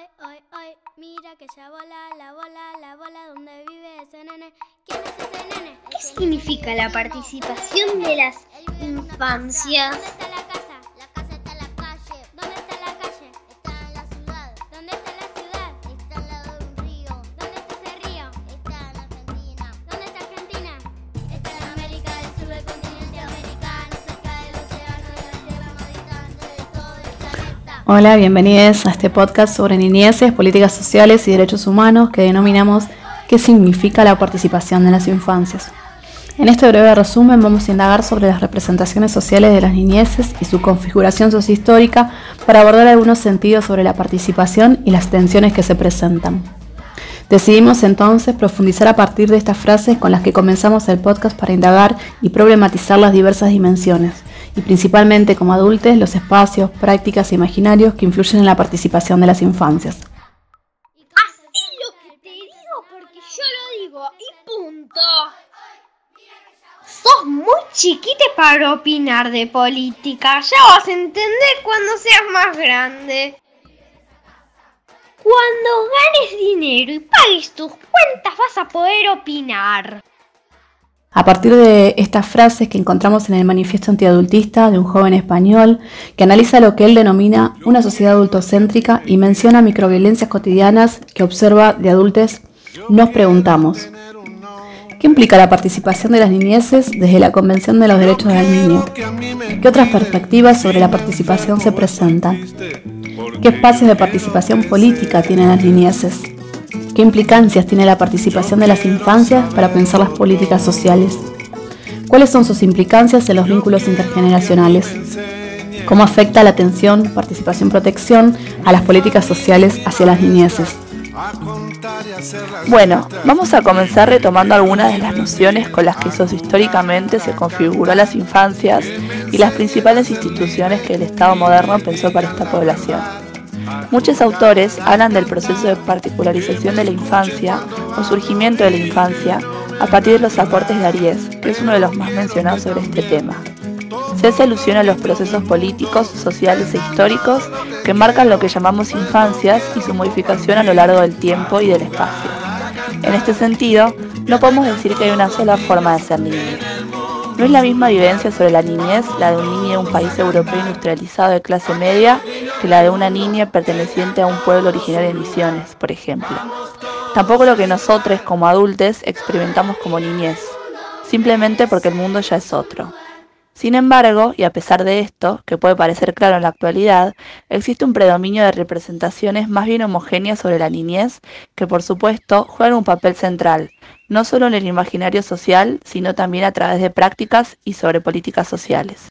Hoy, hoy, hoy, mira que ya bola, la bola, la bola, donde vive ese nene? ¿Quién es ese nene? ¿Qué significa la participación de las infancias? Hola, bienvenidos a este podcast sobre niñeces, políticas sociales y derechos humanos que denominamos ¿Qué significa la participación de las infancias? En este breve resumen vamos a indagar sobre las representaciones sociales de las niñeces y su configuración sociohistórica para abordar algunos sentidos sobre la participación y las tensiones que se presentan. Decidimos entonces profundizar a partir de estas frases con las que comenzamos el podcast para indagar y problematizar las diversas dimensiones, y principalmente como adultos los espacios, prácticas e imaginarios que influyen en la participación de las infancias. Así lo que te digo porque yo lo digo y punto. Sos muy chiquite para opinar de política. Ya vas a entender cuando seas más grande. Cuando ganes dinero y pagues tus cuentas vas a poder opinar. A partir de estas frases que encontramos en el manifiesto antiadultista de un joven español que analiza lo que él denomina una sociedad adultocéntrica y menciona microviolencias cotidianas que observa de adultos, nos preguntamos, ¿qué implica la participación de las niñeces desde la Convención de los Derechos del Niño? ¿Qué otras perspectivas sobre la participación se presentan? ¿Qué espacios de participación política tienen las niñeces? ¿Qué implicancias tiene la participación de las infancias para pensar las políticas sociales? ¿Cuáles son sus implicancias en los vínculos intergeneracionales? ¿Cómo afecta la atención, participación, protección a las políticas sociales hacia las niñeces? Bueno, vamos a comenzar retomando algunas de las nociones con las que sociohistóricamente se configuró las infancias y las principales instituciones que el Estado moderno pensó para esta población. Muchos autores hablan del proceso de particularización de la infancia o surgimiento de la infancia a partir de los aportes de Aries, que es uno de los más mencionados sobre este tema. Se hace alusión a los procesos políticos, sociales e históricos que marcan lo que llamamos infancias y su modificación a lo largo del tiempo y del espacio. En este sentido, no podemos decir que hay una sola forma de ser niño. No es la misma vivencia sobre la niñez la de un niño de un país europeo industrializado de clase media que la de una niña perteneciente a un pueblo originario de Misiones, por ejemplo. Tampoco lo que nosotros como adultos experimentamos como niñez, simplemente porque el mundo ya es otro. Sin embargo, y a pesar de esto, que puede parecer claro en la actualidad, existe un predominio de representaciones más bien homogéneas sobre la niñez que por supuesto juegan un papel central, no solo en el imaginario social, sino también a través de prácticas y sobre políticas sociales.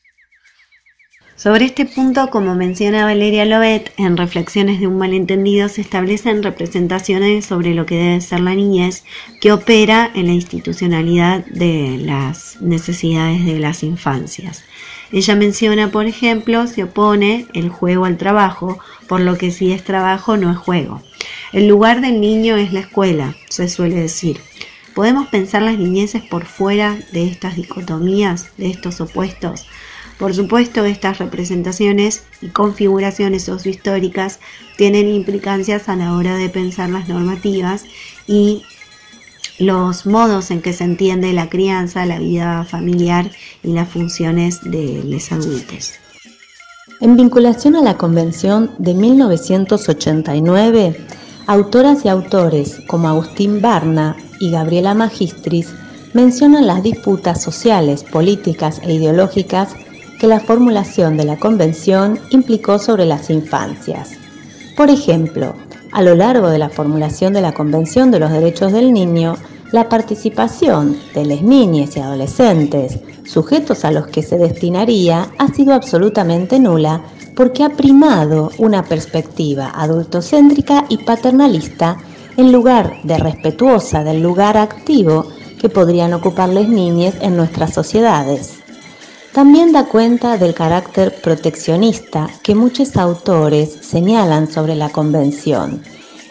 Sobre este punto, como menciona Valeria Lobet, en Reflexiones de un malentendido se establecen representaciones sobre lo que debe ser la niñez que opera en la institucionalidad de las necesidades de las infancias. Ella menciona, por ejemplo, se opone el juego al trabajo, por lo que si es trabajo no es juego. El lugar del niño es la escuela, se suele decir. ¿Podemos pensar las niñeces por fuera de estas dicotomías, de estos opuestos? Por supuesto, estas representaciones y configuraciones sociohistóricas tienen implicancias a la hora de pensar las normativas y los modos en que se entiende la crianza, la vida familiar y las funciones de los adultos. En vinculación a la Convención de 1989, autoras y autores como Agustín Barna y Gabriela Magistris mencionan las disputas sociales, políticas e ideológicas que la formulación de la Convención implicó sobre las infancias. Por ejemplo, a lo largo de la formulación de la Convención de los Derechos del Niño, la participación de las niñas y adolescentes, sujetos a los que se destinaría, ha sido absolutamente nula porque ha primado una perspectiva adultocéntrica y paternalista en lugar de respetuosa del lugar activo que podrían ocupar las niñas en nuestras sociedades. También da cuenta del carácter proteccionista que muchos autores señalan sobre la Convención.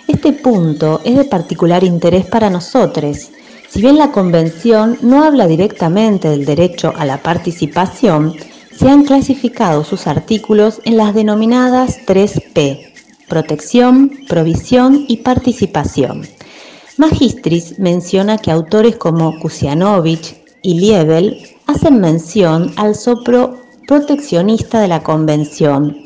Este punto es de particular interés para nosotros. Si bien la Convención no habla directamente del derecho a la participación, se han clasificado sus artículos en las denominadas 3P, protección, provisión y participación. Magistris menciona que autores como Kusianovich y Liebel hacen mención al sopro proteccionista de la Convención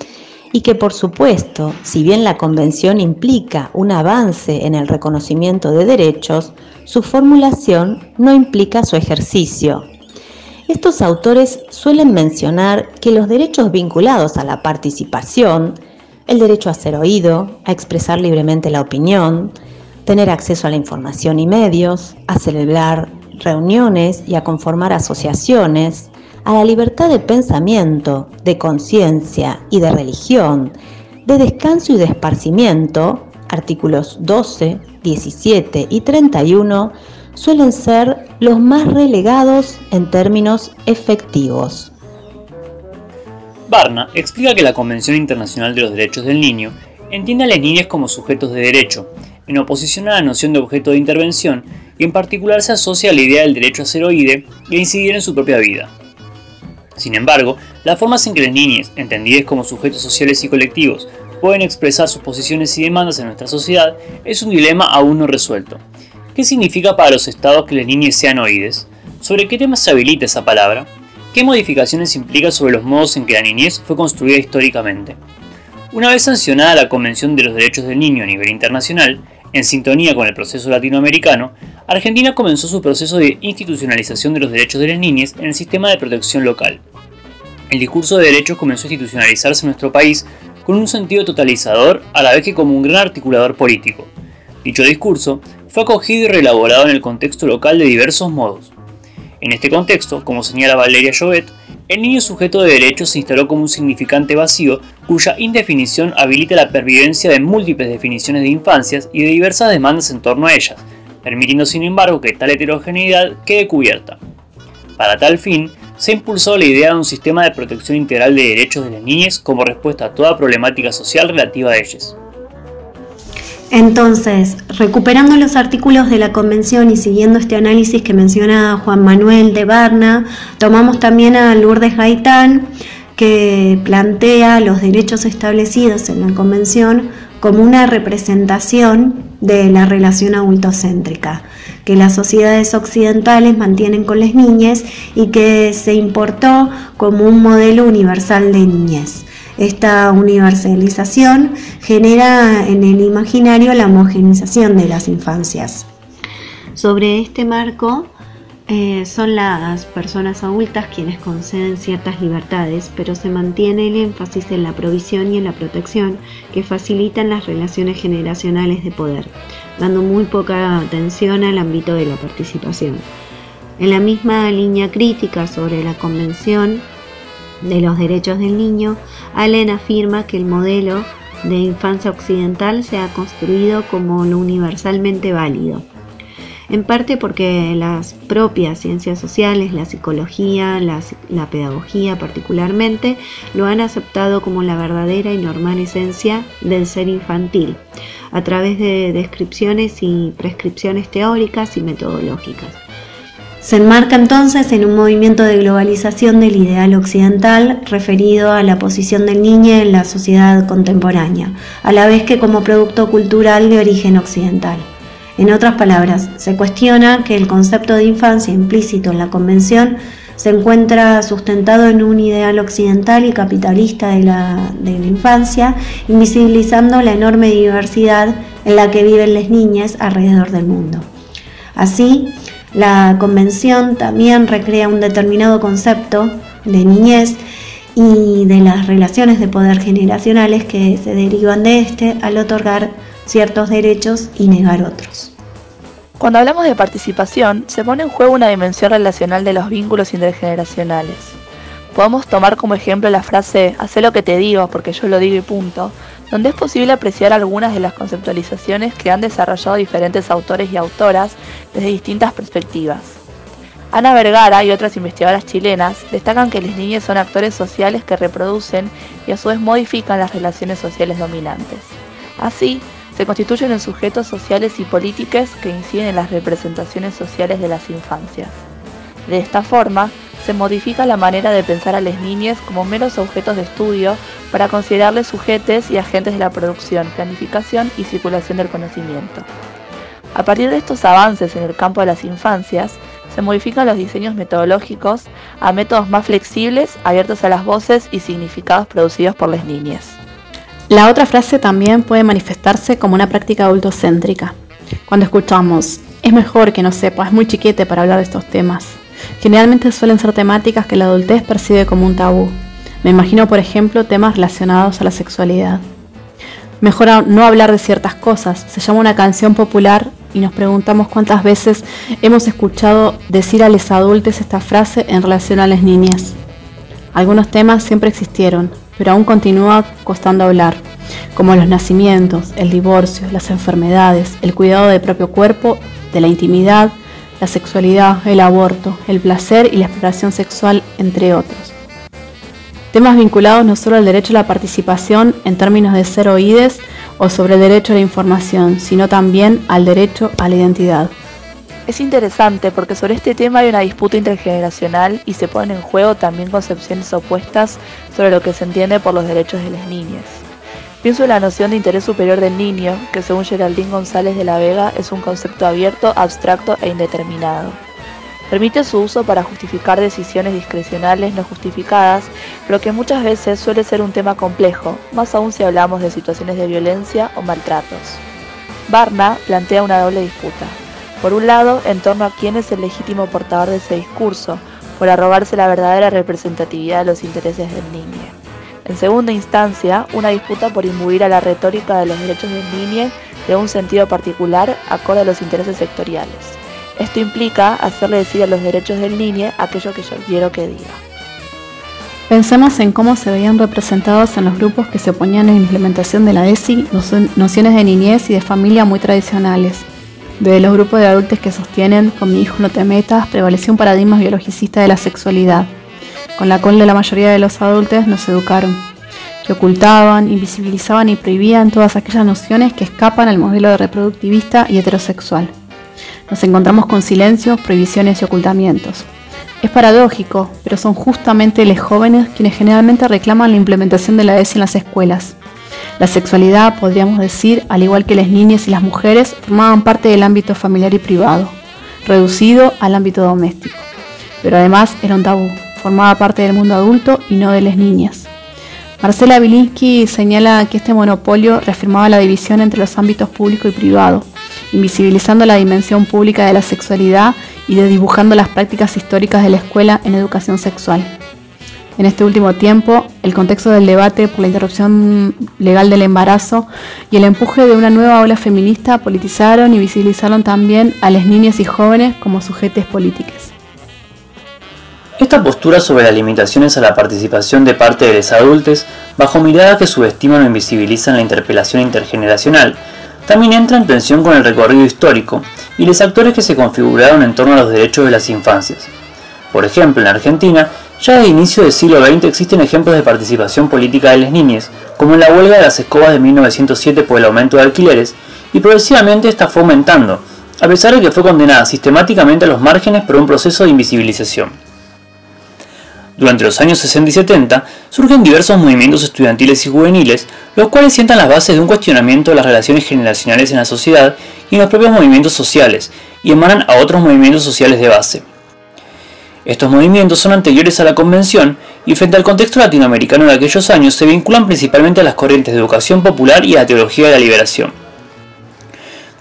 y que por supuesto, si bien la Convención implica un avance en el reconocimiento de derechos, su formulación no implica su ejercicio. Estos autores suelen mencionar que los derechos vinculados a la participación, el derecho a ser oído, a expresar libremente la opinión, tener acceso a la información y medios, a celebrar reuniones y a conformar asociaciones, a la libertad de pensamiento, de conciencia y de religión, de descanso y de esparcimiento, artículos 12, 17 y 31, suelen ser los más relegados en términos efectivos. Barna explica que la Convención Internacional de los Derechos del Niño entiende a las niñas como sujetos de derecho, en oposición a la noción de objeto de intervención, y en particular se asocia a la idea del derecho a ser oído y a incidir en su propia vida. Sin embargo, las formas en que las niñas, entendidas como sujetos sociales y colectivos, pueden expresar sus posiciones y demandas en nuestra sociedad es un dilema aún no resuelto. ¿Qué significa para los estados que las niñas sean oídas? ¿Sobre qué temas se habilita esa palabra? ¿Qué modificaciones implica sobre los modos en que la niñez fue construida históricamente? Una vez sancionada la Convención de los Derechos del Niño a nivel internacional, en sintonía con el proceso latinoamericano, Argentina comenzó su proceso de institucionalización de los derechos de las niñas en el sistema de protección local. El discurso de derechos comenzó a institucionalizarse en nuestro país con un sentido totalizador a la vez que como un gran articulador político. Dicho discurso fue acogido y reelaborado en el contexto local de diversos modos. En este contexto, como señala Valeria Jovet, el niño sujeto de derechos se instaló como un significante vacío cuya indefinición habilita la pervivencia de múltiples definiciones de infancias y de diversas demandas en torno a ellas, permitiendo sin embargo que tal heterogeneidad quede cubierta. Para tal fin, se impulsó la idea de un sistema de protección integral de derechos de las niñas como respuesta a toda problemática social relativa a ellas. Entonces, recuperando los artículos de la Convención y siguiendo este análisis que menciona Juan Manuel de Barna, tomamos también a Lourdes Gaitán, que plantea los derechos establecidos en la Convención como una representación de la relación adultocéntrica que las sociedades occidentales mantienen con las niñas y que se importó como un modelo universal de niñez. Esta universalización genera en el imaginario la homogenización de las infancias. Sobre este marco, eh, son las personas adultas quienes conceden ciertas libertades, pero se mantiene el énfasis en la provisión y en la protección que facilitan las relaciones generacionales de poder, dando muy poca atención al ámbito de la participación. En la misma línea crítica sobre la Convención de los Derechos del Niño, Allen afirma que el modelo de infancia occidental se ha construido como lo universalmente válido, en parte porque las propias ciencias sociales, la psicología, la, pedagogía particularmente, lo han aceptado como la verdadera y normal esencia del ser infantil, a través de descripciones y prescripciones teóricas y metodológicas. Se enmarca entonces en un movimiento de globalización del ideal occidental referido a la posición del niño en la sociedad contemporánea, a la vez que como producto cultural de origen occidental. En otras palabras, se cuestiona que el concepto de infancia implícito en la Convención se encuentra sustentado en un ideal occidental y capitalista de la, de la infancia, invisibilizando la enorme diversidad en la que viven las niñas alrededor del mundo. Así, la convención también recrea un determinado concepto de niñez y de las relaciones de poder generacionales que se derivan de este al otorgar ciertos derechos y negar otros. Cuando hablamos de participación, se pone en juego una dimensión relacional de los vínculos intergeneracionales. Podemos tomar como ejemplo la frase, haz lo que te digo porque yo lo digo y punto, donde es posible apreciar algunas de las conceptualizaciones que han desarrollado diferentes autores y autoras desde distintas perspectivas. Ana Vergara y otras investigadoras chilenas destacan que las niñas son actores sociales que reproducen y a su vez modifican las relaciones sociales dominantes. Así, se constituyen en sujetos sociales y políticos que inciden en las representaciones sociales de las infancias. De esta forma, se modifica la manera de pensar a las niñas como meros objetos de estudio para considerarles sujetes y agentes de la producción, planificación y circulación del conocimiento. A partir de estos avances en el campo de las infancias, se modifican los diseños metodológicos a métodos más flexibles, abiertos a las voces y significados producidos por las niñas. La otra frase también puede manifestarse como una práctica adultocéntrica. Cuando escuchamos, es mejor que no sepa, es muy chiquete para hablar de estos temas. Generalmente suelen ser temáticas que la adultez percibe como un tabú. Me imagino, por ejemplo, temas relacionados a la sexualidad. Mejor no hablar de ciertas cosas. Se llama una canción popular y nos preguntamos cuántas veces hemos escuchado decir a los adultos esta frase en relación a las niñas. Algunos temas siempre existieron, pero aún continúa costando hablar, como los nacimientos, el divorcio, las enfermedades, el cuidado del propio cuerpo, de la intimidad, la sexualidad, el aborto, el placer y la exploración sexual, entre otros. Temas vinculados no solo al derecho a la participación en términos de ser oídes o sobre el derecho a la información, sino también al derecho a la identidad. Es interesante porque sobre este tema hay una disputa intergeneracional y se ponen en juego también concepciones opuestas sobre lo que se entiende por los derechos de las niñas. Pienso en la noción de interés superior del niño, que según Geraldine González de la Vega es un concepto abierto, abstracto e indeterminado. Permite su uso para justificar decisiones discrecionales no justificadas, pero que muchas veces suele ser un tema complejo, más aún si hablamos de situaciones de violencia o maltratos. Barna plantea una doble disputa. Por un lado, en torno a quién es el legítimo portador de ese discurso, por arrogarse la verdadera representatividad de los intereses del niño. En segunda instancia, una disputa por imbuir a la retórica de los derechos del niño de un sentido particular acorde a los intereses sectoriales. Esto implica hacerle decir a los derechos del niño aquello que yo quiero que diga. Pensemos en cómo se veían representados en los grupos que se oponían a la implementación de la ESI nociones de niñez y de familia muy tradicionales, de los grupos de adultos que sostienen, con mi hijo no te metas, prevaleció un paradigma biologicista de la sexualidad, con la cual la mayoría de los adultos nos educaron, que ocultaban, invisibilizaban y prohibían todas aquellas nociones que escapan al modelo de reproductivista y heterosexual. Nos encontramos con silencios, prohibiciones y ocultamientos. Es paradójico, pero son justamente los jóvenes quienes generalmente reclaman la implementación de la ESI en las escuelas, la sexualidad, podríamos decir, al igual que las niñas y las mujeres, formaban parte del ámbito familiar y privado, reducido al ámbito doméstico. Pero además era un tabú, formaba parte del mundo adulto y no de las niñas. Marcela Bilinsky señala que este monopolio reafirmaba la división entre los ámbitos público y privado, invisibilizando la dimensión pública de la sexualidad y dibujando las prácticas históricas de la escuela en educación sexual. En este último tiempo, el contexto del debate por la interrupción legal del embarazo y el empuje de una nueva ola feminista politizaron y visibilizaron también a las niñas y jóvenes como sujetes políticos. Esta postura sobre las limitaciones a la participación de parte de los adultos, bajo miradas que subestiman o invisibilizan la interpelación intergeneracional, también entra en tensión con el recorrido histórico y los actores que se configuraron en torno a los derechos de las infancias. Por ejemplo, en Argentina, ya desde inicio del siglo XX existen ejemplos de participación política de las niñas, como en la huelga de las escobas de 1907 por el aumento de alquileres, y progresivamente esta fue aumentando, a pesar de que fue condenada sistemáticamente a los márgenes por un proceso de invisibilización. Durante los años 60 y 70 surgen diversos movimientos estudiantiles y juveniles, los cuales sientan las bases de un cuestionamiento de las relaciones generacionales en la sociedad y en los propios movimientos sociales, y emanan a otros movimientos sociales de base. Estos movimientos son anteriores a la Convención y frente al contexto latinoamericano de aquellos años se vinculan principalmente a las corrientes de educación popular y a la teología de la liberación.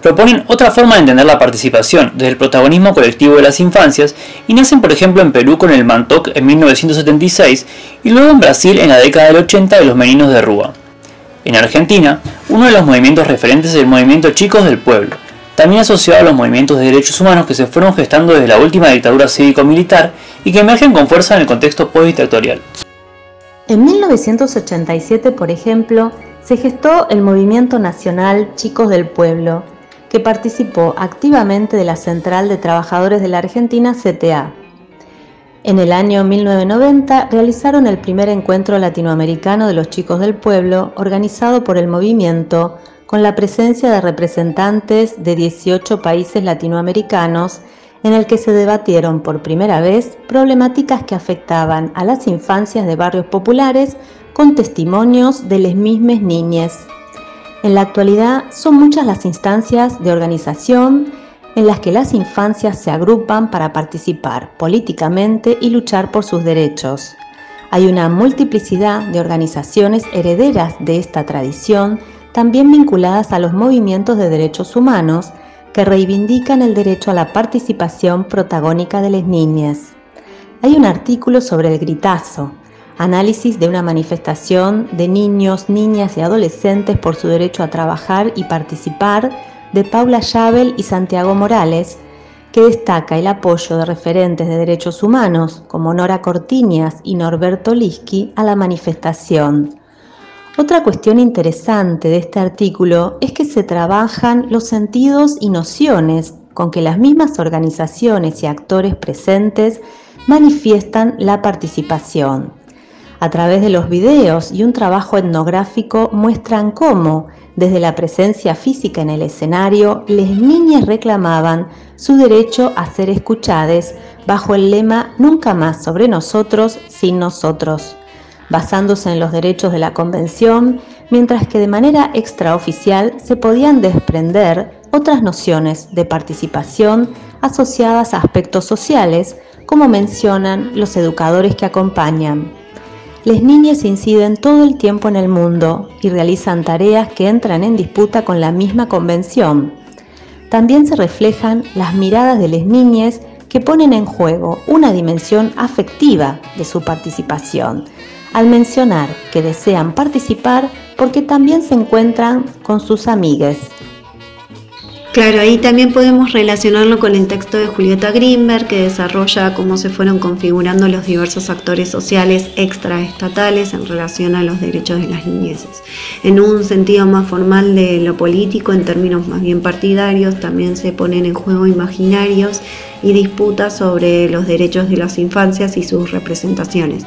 Proponen otra forma de entender la participación desde el protagonismo colectivo de las infancias y nacen por ejemplo en Perú con el Mantoc en 1976 y luego en Brasil en la década del 80 de los Meninos de Rúa. En Argentina, uno de los movimientos referentes es el movimiento Chicos del Pueblo, también asociado a los movimientos de derechos humanos que se fueron gestando desde la última dictadura cívico-militar y que emergen con fuerza en el contexto postdictatorial. En 1987, por ejemplo, se gestó el Movimiento Nacional Chicos del Pueblo, que participó activamente de la Central de Trabajadores de la Argentina CTA. En el año 1990 realizaron el primer encuentro latinoamericano de los chicos del pueblo organizado por el movimiento con la presencia de representantes de 18 países latinoamericanos en el que se debatieron por primera vez problemáticas que afectaban a las infancias de barrios populares con testimonios de las mismas niñas. En la actualidad son muchas las instancias de organización en las que las infancias se agrupan para participar políticamente y luchar por sus derechos. Hay una multiplicidad de organizaciones herederas de esta tradición, también vinculadas a los movimientos de derechos humanos, que reivindican el derecho a la participación protagónica de las niñas. Hay un artículo sobre el gritazo, análisis de una manifestación de niños, niñas y adolescentes por su derecho a trabajar y participar de Paula Yabel y Santiago Morales, que destaca el apoyo de referentes de derechos humanos como Nora Cortiñas y Norberto Liski a la manifestación. Otra cuestión interesante de este artículo es que se trabajan los sentidos y nociones con que las mismas organizaciones y actores presentes manifiestan la participación. A través de los videos y un trabajo etnográfico muestran cómo, desde la presencia física en el escenario, las niñas reclamaban su derecho a ser escuchadas bajo el lema Nunca más sobre nosotros sin nosotros basándose en los derechos de la Convención, mientras que de manera extraoficial se podían desprender otras nociones de participación asociadas a aspectos sociales, como mencionan los educadores que acompañan. Las niñas inciden todo el tiempo en el mundo y realizan tareas que entran en disputa con la misma convención. También se reflejan las miradas de las niñas que ponen en juego una dimensión afectiva de su participación, al mencionar que desean participar porque también se encuentran con sus amigas. Claro, ahí también podemos relacionarlo con el texto de Julieta Greenberg que desarrolla cómo se fueron configurando los diversos actores sociales extraestatales en relación a los derechos de las niñeces. En un sentido más formal de lo político, en términos más bien partidarios, también se ponen en juego imaginarios y disputas sobre los derechos de las infancias y sus representaciones.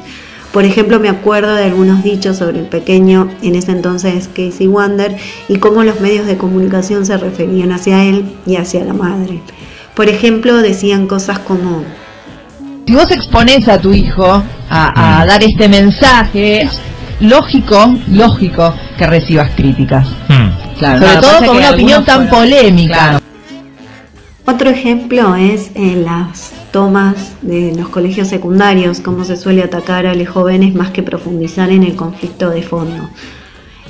Por ejemplo, me acuerdo de algunos dichos sobre el pequeño, en ese entonces Casey Wander, y cómo los medios de comunicación se referían hacia él y hacia la madre. Por ejemplo, decían cosas como... Si vos expones a tu hijo a, dar este mensaje, lógico, lógico que recibas críticas. Hmm. Sobre todo con una opinión tan polémica. Otro ejemplo es en las tomas de los colegios secundarios, cómo se suele atacar a los jóvenes más que profundizar en el conflicto de fondo.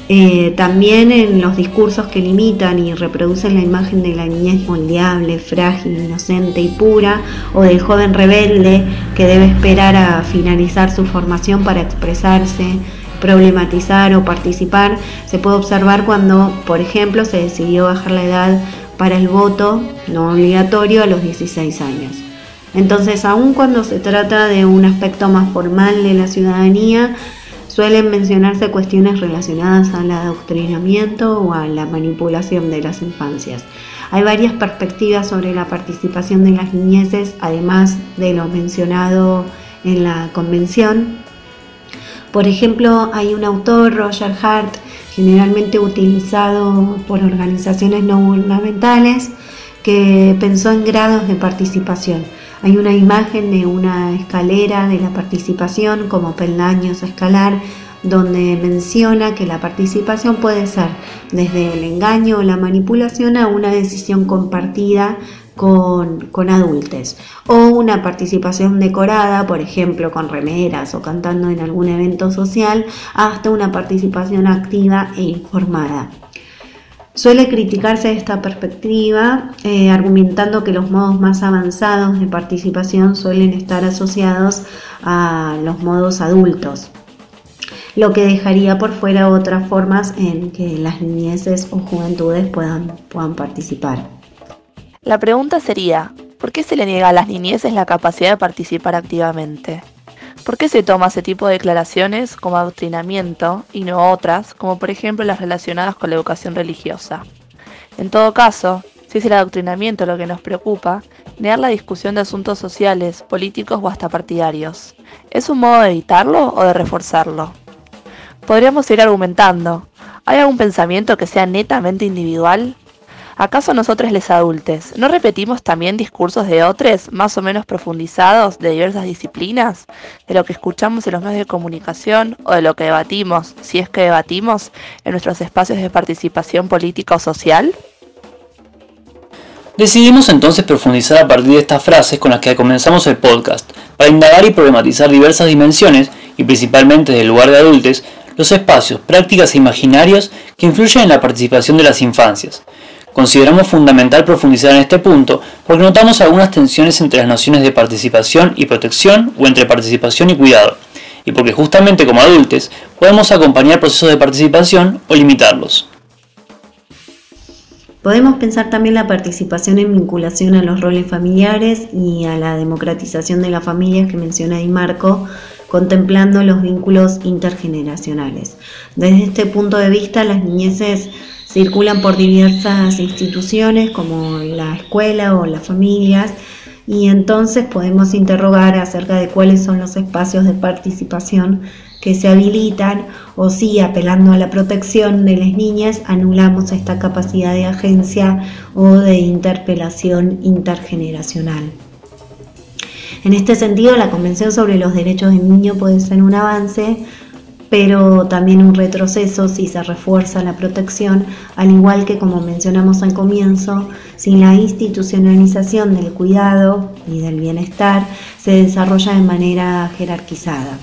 Eh, también en los discursos que limitan y reproducen la imagen de la niñez moldeable, frágil, inocente y pura, o del joven rebelde que debe esperar a finalizar su formación para expresarse, problematizar o participar, se puede observar cuando, por ejemplo, se decidió bajar la edad para el voto no obligatorio a los 16 años. Entonces, aun cuando se trata de un aspecto más formal de la ciudadanía, suelen mencionarse cuestiones relacionadas al adoctrinamiento o a la manipulación de las infancias. Hay varias perspectivas sobre la participación de las niñeces, además de lo mencionado en la convención. Por ejemplo, hay un autor, Roger Hart, generalmente utilizado por organizaciones no gubernamentales, que pensó en grados de participación. Hay una imagen de una escalera de la participación como peldaños a escalar donde menciona que la participación puede ser desde el engaño o la manipulación a una decisión compartida con, adultos o una participación decorada, por ejemplo, con remeras o cantando en algún evento social, hasta una participación activa e informada. Suele criticarse esta perspectiva eh, argumentando que los modos más avanzados de participación suelen estar asociados a los modos adultos, lo que dejaría por fuera otras formas en que las niñeces o juventudes puedan, puedan participar. La pregunta sería, ¿por qué se le niega a las niñeces la capacidad de participar activamente? ¿Por qué se toma ese tipo de declaraciones como adoctrinamiento y no otras, como por ejemplo las relacionadas con la educación religiosa? En todo caso, si es el adoctrinamiento lo que nos preocupa, negar la discusión de asuntos sociales, políticos o hasta partidarios, ¿es un modo de evitarlo o de reforzarlo? Podríamos ir argumentando, ¿hay algún pensamiento que sea netamente individual? ¿Acaso nosotros les adultes no repetimos también discursos de otros más o menos profundizados de diversas disciplinas? De lo que escuchamos en los medios de comunicación o de lo que debatimos, si es que debatimos, en nuestros espacios de participación política o social? Decidimos entonces profundizar a partir de estas frases con las que comenzamos el podcast, para indagar y problematizar diversas dimensiones, y principalmente desde el lugar de adultos, los espacios, prácticas e imaginarios que influyen en la participación de las infancias. Consideramos fundamental profundizar en este punto porque notamos algunas tensiones entre las nociones de participación y protección o entre participación y cuidado, y porque justamente como adultos podemos acompañar procesos de participación o limitarlos. Podemos pensar también la participación en vinculación a los roles familiares y a la democratización de la familia que menciona Di Marco, contemplando los vínculos intergeneracionales. Desde este punto de vista, las niñeces circulan por diversas instituciones como la escuela o las familias y entonces podemos interrogar acerca de cuáles son los espacios de participación que se habilitan o si apelando a la protección de las niñas anulamos esta capacidad de agencia o de interpelación intergeneracional. En este sentido, la Convención sobre los Derechos del Niño puede ser un avance, pero también un retroceso si se refuerza la protección, al igual que como mencionamos al comienzo, sin la institucionalización del cuidado y del bienestar se desarrolla de manera jerarquizada.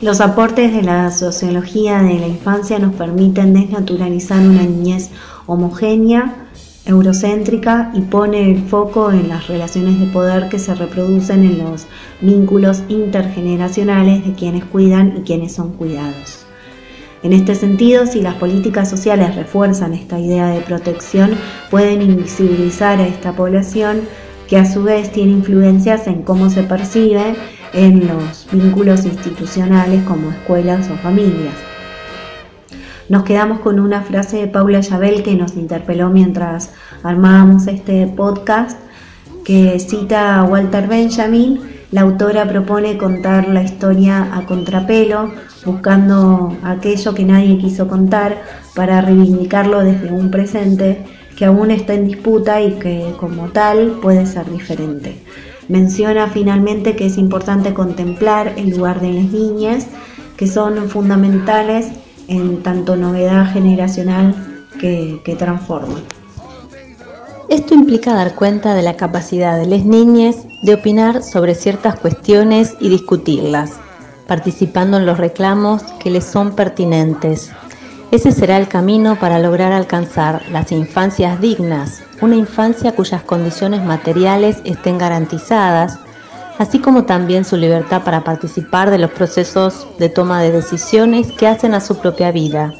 Los aportes de la sociología de la infancia nos permiten desnaturalizar una niñez homogénea, eurocéntrica y pone el foco en las relaciones de poder que se reproducen en los vínculos intergeneracionales de quienes cuidan y quienes son cuidados. En este sentido, si las políticas sociales refuerzan esta idea de protección, pueden invisibilizar a esta población que a su vez tiene influencias en cómo se percibe en los vínculos institucionales como escuelas o familias. Nos quedamos con una frase de Paula Yabel que nos interpeló mientras armábamos este podcast, que cita a Walter Benjamin. La autora propone contar la historia a contrapelo, buscando aquello que nadie quiso contar para reivindicarlo desde un presente que aún está en disputa y que como tal puede ser diferente. Menciona finalmente que es importante contemplar el lugar de las niñas, que son fundamentales en tanto novedad generacional que, transforma. Esto implica dar cuenta de la capacidad de las niñas de opinar sobre ciertas cuestiones y discutirlas, participando en los reclamos que les son pertinentes. Ese será el camino para lograr alcanzar las infancias dignas, una infancia cuyas condiciones materiales estén garantizadas, así como también su libertad para participar de los procesos de toma de decisiones que hacen a su propia vida.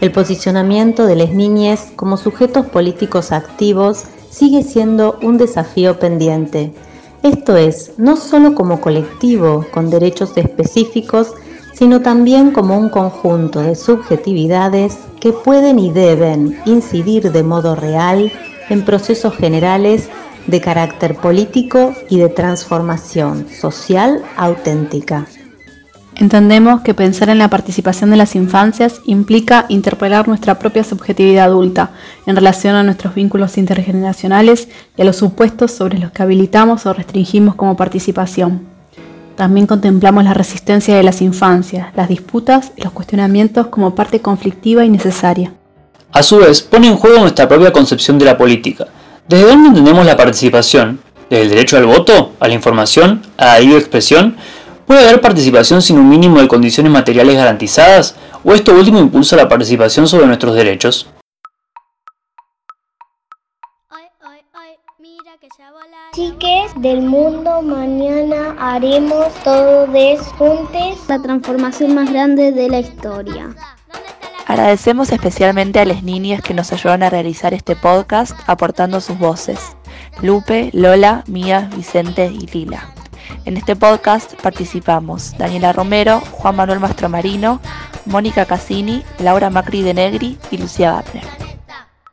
El posicionamiento de las niñas como sujetos políticos activos sigue siendo un desafío pendiente. Esto es, no solo como colectivo con derechos específicos, sino también como un conjunto de subjetividades que pueden y deben incidir de modo real en procesos generales de carácter político y de transformación social auténtica. Entendemos que pensar en la participación de las infancias implica interpelar nuestra propia subjetividad adulta en relación a nuestros vínculos intergeneracionales y a los supuestos sobre los que habilitamos o restringimos como participación. También contemplamos la resistencia de las infancias, las disputas y los cuestionamientos como parte conflictiva y necesaria. A su vez, pone en juego nuestra propia concepción de la política. ¿Desde dónde entendemos la participación? ¿Desde el derecho al voto? ¿A la información? ¿A la libre expresión? ¿Puede haber participación sin un mínimo de condiciones materiales garantizadas? ¿O esto último impulsa la participación sobre nuestros derechos? Chiques del mundo, mañana haremos todos juntos la transformación más grande de la historia. Agradecemos especialmente a las niñas que nos ayudaron a realizar este podcast aportando sus voces. Lupe, Lola, Mía, Vicente y Lila. En este podcast participamos Daniela Romero, Juan Manuel Mastromarino, Mónica Cassini, Laura Macri de Negri y Lucía Gatner.